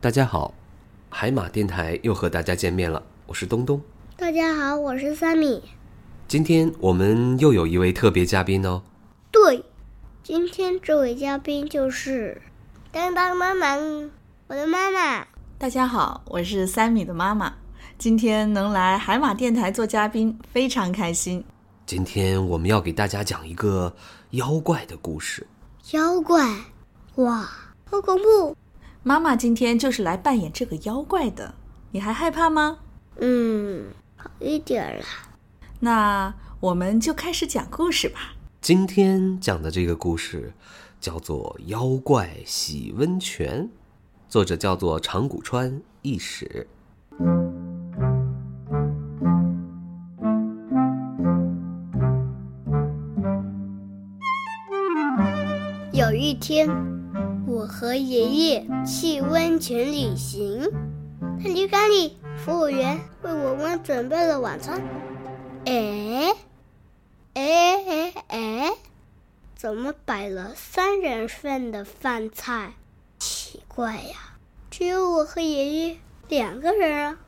大家好，海马电台又和大家见面了，我是东东。大家好，我是三米。今天我们又有一位特别嘉宾哦。对，今天这位嘉宾就是当当妈妈，我的妈妈。大家好，我是三米的妈妈。今天能来海马电台做嘉宾，非常开心。今天我们要给大家讲一个妖怪的故事。妖怪，哇，好恐怖！妈妈今天就是来扮演这个妖怪的，你还害怕吗？嗯，好一点了。那我们就开始讲故事吧。今天讲的这个故事叫做《妖怪洗温泉》，作者叫做长谷川一史。有一天，我和爷爷去温泉旅行，在旅馆里，服务员为我们准备了晚餐。哎，哎哎哎，怎么摆了三人份的饭菜？奇怪呀，只有我和爷爷两个人啊。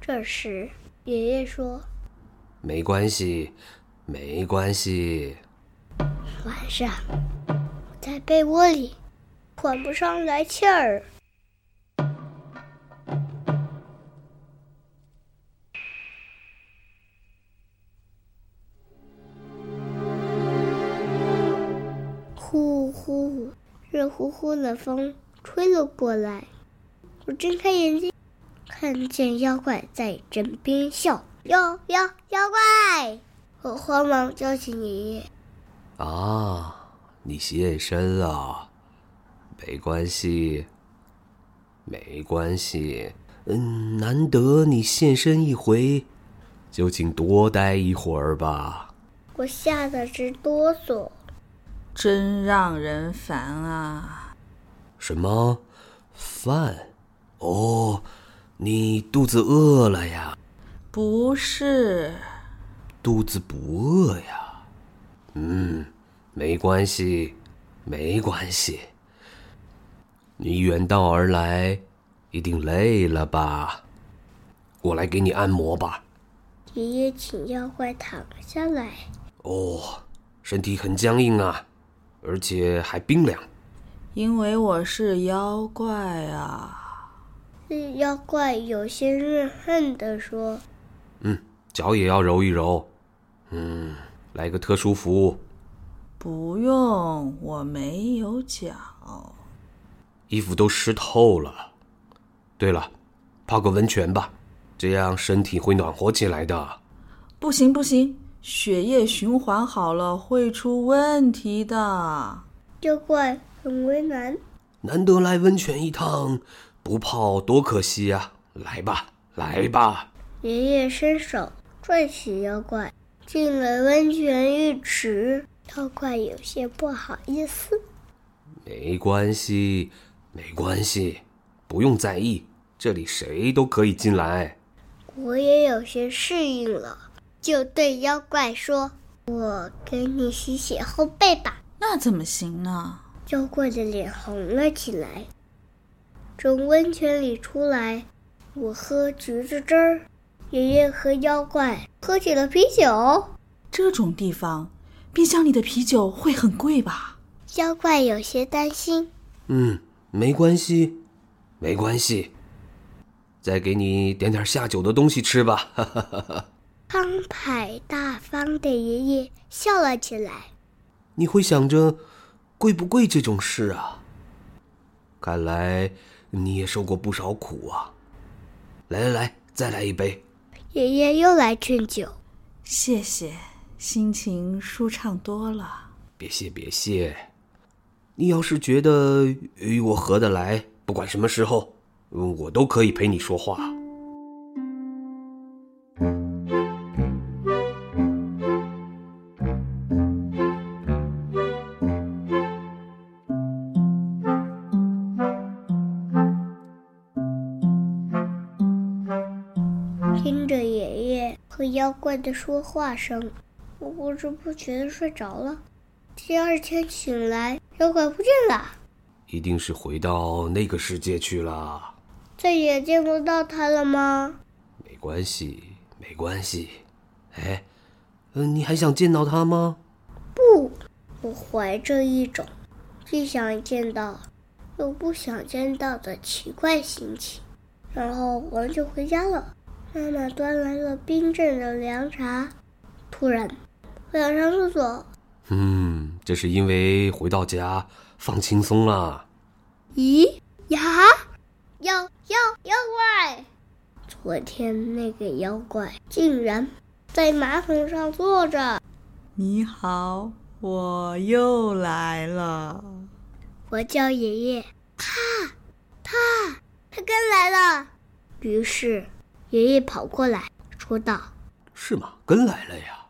这时，爷爷说：“没关系，没关系。”晚上。在被窝里，缓不上来气儿。呼呼，热乎乎的风吹了过来。我睁开眼睛，看见妖怪在枕边笑。妖妖妖怪！我慌忙叫醒爷爷。啊。你现身了，没关系，没关系。嗯，难得你现身一回，就请多待一会儿吧。我吓得直哆嗦，真让人烦啊！什么饭？哦，你肚子饿了呀？不是，肚子不饿呀。嗯。没关系，没关系。你远道而来，一定累了吧？我来给你按摩吧。爷爷请妖怪躺下来。哦，身体很僵硬啊，而且还冰凉。因为我是妖怪啊。妖怪有些怨恨的说：“嗯，脚也要揉一揉。嗯，来个特殊服务。”不用，我没有脚。衣服都湿透了。对了，泡个温泉吧，这样身体会暖和起来的。不行不行，血液循环好了会出问题的。妖怪很为难。难得来温泉一趟，不泡多可惜呀！来吧，来吧。爷爷伸手拽起妖怪，进了温泉浴池。妖怪有些不好意思。没关系，没关系，不用在意，这里谁都可以进来。我也有些适应了，就对妖怪说：“我给你洗洗后背吧。”那怎么行呢？妖怪的脸红了起来。从温泉里出来，我喝橘子汁儿，爷爷和妖怪喝起了啤酒。这种地方。冰箱里的啤酒会很贵吧？妖怪有些担心。嗯，没关系，没关系。再给你点点下酒的东西吃吧。慷慨大方的爷爷笑了起来。你会想着贵不贵这种事啊？看来你也受过不少苦啊。来来来，再来一杯。爷爷又来劝酒。谢谢。心情舒畅多了。别谢，别谢。你要是觉得与我合得来，不管什么时候，我都可以陪你说话。听着爷爷和妖怪的说话声。我不知不觉的睡着了，第二天醒来，妖怪不见了，一定是回到那个世界去了。再也见不到他了吗？没关系，没关系。哎，嗯，你还想见到他吗？不，我怀着一种既想见到又不想见到的奇怪心情。然后我们就回家了。妈妈端来了冰镇的凉茶。突然，我想上厕所。嗯，这是因为回到家放轻松了。咦呀，妖妖妖怪！昨天那个妖怪竟然在马桶上坐着。你好，我又来了。我叫爷爷。他，他，他跟来了。于是。爷爷跑过来说道：“是吗？跟来了呀，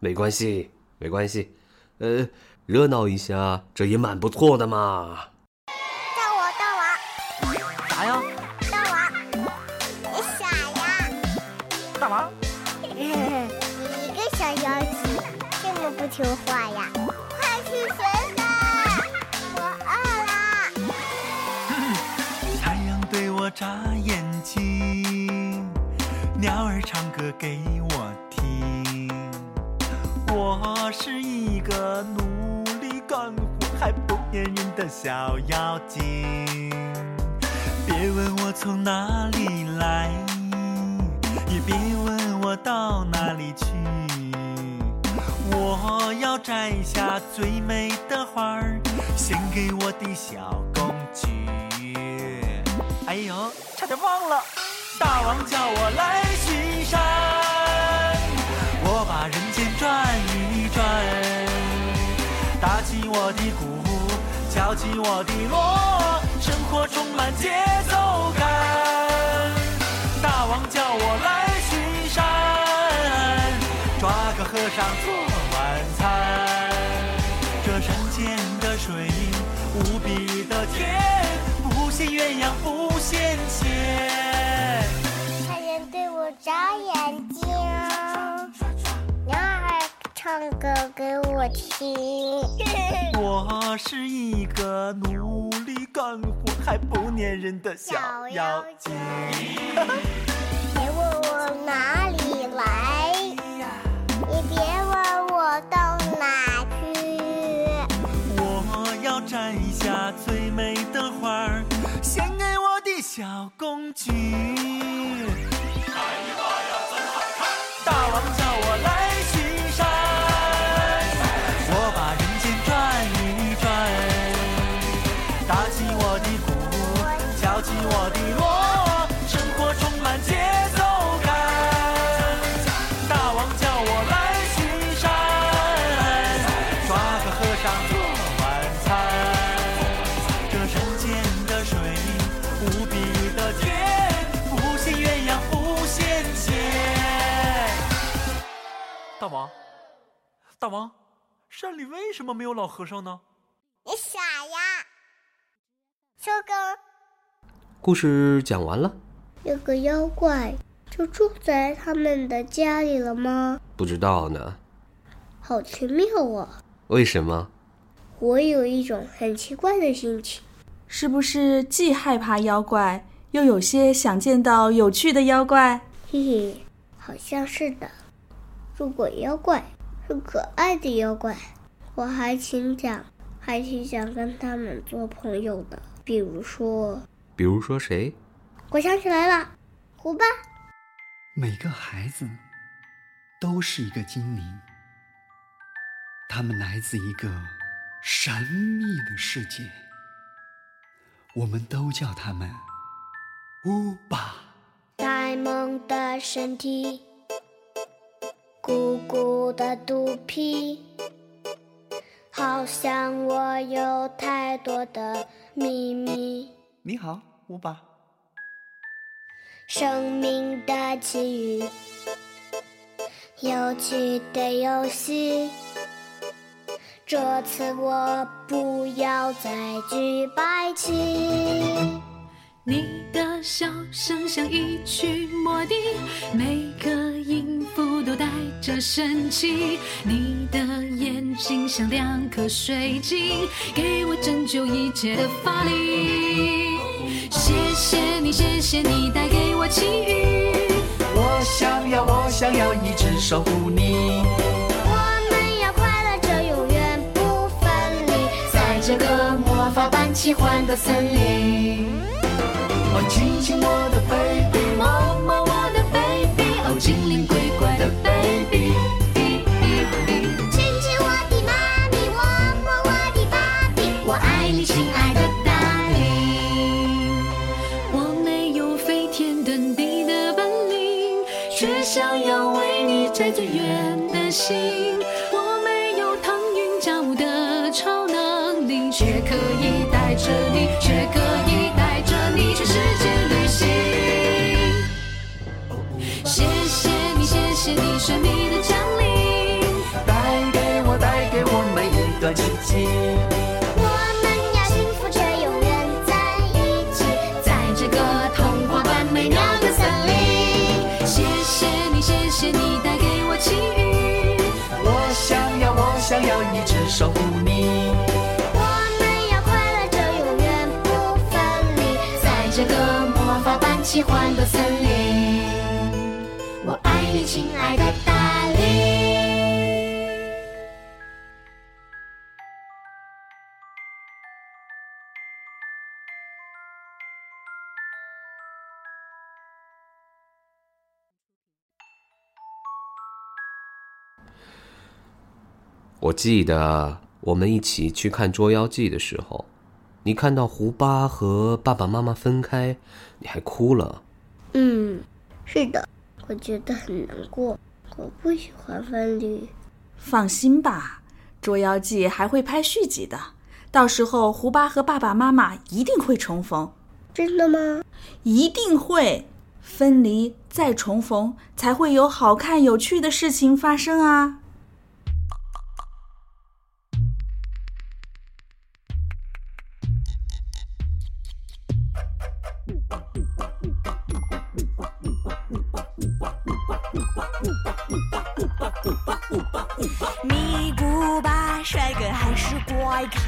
没关系，没关系，呃，热闹一下，这也蛮不错的嘛。”大王，大王，啥呀？大王，你傻呀？大王，你一个小妖精，这么不听话呀？快去学的，我饿了。太阳对我眨眼睛。鸟儿唱歌给我听，我是一个努力干活还不粘人的小妖精。别问我从哪里来，也别问我到哪里去。我要摘下最美的花儿，献给我的小公举。哎呦，差点忘了。大王叫我来巡山，我把人间转一转，打起我的鼓，起我的锣，生活充满节奏感。大王叫我来巡山，抓个和尚做晚餐。这山间的水无比的甜，不羡鸳鸯不羡仙。太阳对我眨眼睛，唱歌给我听。我是一个努力干活还不粘人的小妖精。别问我哪里来，也别问我到哪去。我要摘下最美的花儿，献给我的小公举。大王，大王，山里为什么没有老和尚呢？你傻呀！收工。故事讲完了。有个妖怪就住在他们的家里了吗？不知道呢。好奇妙啊！为什么？我有一种很奇怪的心情。是不是既害怕妖怪，又有些想见到有趣的妖怪？嘿嘿，好像是的。如果妖怪是可爱的妖怪，我还挺想，还挺想跟他们做朋友的。比如说，比如说谁？我想起来了，胡巴。每个孩子都是一个精灵，他们来自一个神秘的世界，我们都叫他们乌巴。呆萌的身体。鼓鼓的肚皮，好像我有太多的秘密。你好，乌巴。生命的奇遇，有趣的游戏。这次我不要再举白旗。你的笑声像一曲魔笛，每个音符都带着神奇。你的眼睛像两颗水晶，给我拯救一切的法力。谢谢。你，谢谢你带给我奇遇。我想要，我想要一直守护你。我们要快乐着，永远不分离，在这个魔法般奇幻的森林，哦，亲亲我的 baby，摸摸我的 baby，哦，精灵鬼怪的 baby。亲亲我的妈咪，我摸我的爸比，我爱你，亲爱的大灵。我没有飞天遁地的本领，却想要为你摘最远的星。我没有腾云驾雾的超能力，却可以带着你，却可以谢你的降临。带给我，带给我们一段奇迹。我们要幸福却永远在一起，在这个童话般美妙的森林。谢谢你，谢谢你带给我奇遇。我想要，我想要一直守护你。我们要快乐着，永远不分离，在这个魔法般奇幻的森林，亲爱的大灵。我记得我们一起去看《捉妖记》的时候，你看到胡巴和爸爸妈妈分开，你还哭了。嗯，是的，我觉得很难过，我不喜欢分离。放心吧，《捉妖记》还会拍续集的，到时候胡巴和爸爸妈妈一定会重逢，真的吗？一定会分离再重逢，才会有好看有趣的事情发生啊！卡，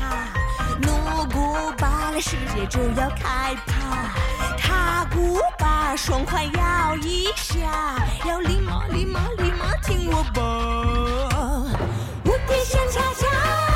锣古巴世界就要开趴，塔古巴爽快摇一下，要礼貌礼貌礼貌听我吧，无敌仙恰恰。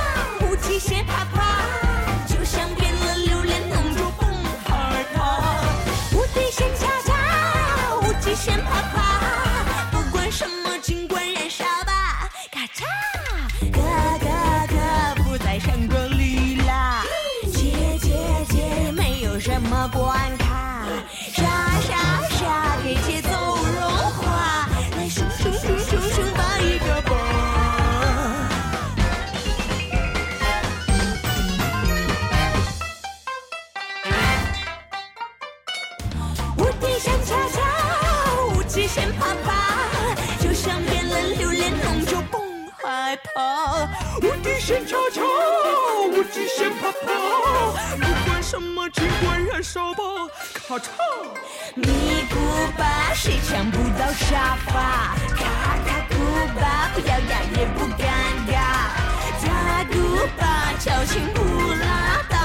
天悄悄，舞只先跑跑。不管什么，尽管燃烧吧。咔嚓，你不怕？谁抢不到沙发？卡卡酷吧，不要压抑，不尴尬。加酷吧？矫情不拉倒。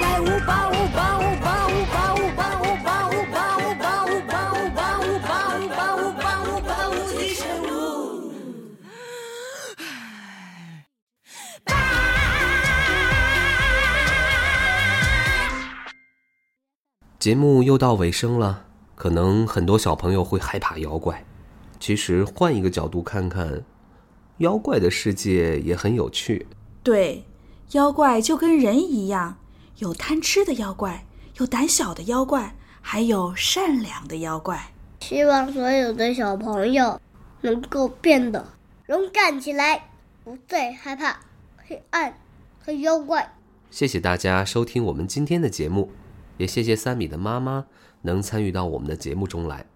来，舞吧，舞吧，舞吧，舞吧，舞吧。节目又到尾声了，可能很多小朋友会害怕妖怪。其实换一个角度看看，妖怪的世界也很有趣。对，妖怪就跟人一样，有贪吃的妖怪，有胆小的妖怪，还有善良的妖怪。希望所有的小朋友能够变得勇敢起来，不再害怕黑暗和妖怪。谢谢大家收听我们今天的节目，也谢谢三米的妈妈能参与到我们的节目中来。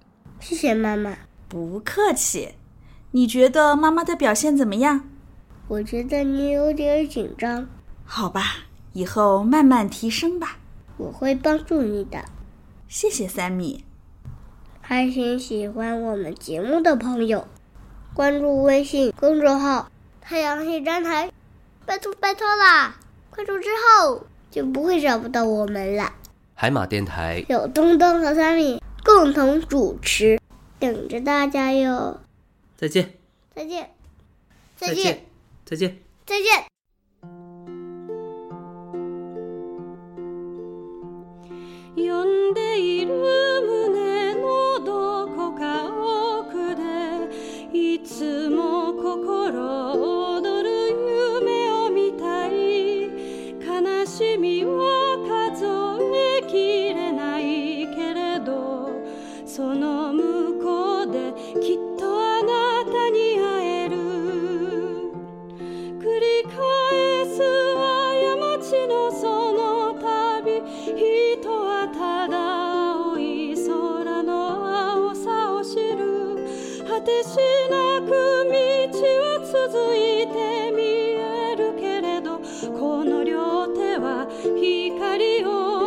谢谢妈妈，不客气。你觉得妈妈的表现怎么样？我觉得你有点紧张，好吧，以后慢慢提升吧。我会帮助你的。谢谢三米。还请喜欢我们节目的朋友关注微信公众号“太阳系站台”，拜托拜托啦！关注之后就不会找不到我们了。海马电台有东东和三米共同主持，等着大家哟！再见，再见，再见，再见，再见。哟。てしなく道は続いて見えるけれどこの両手は光を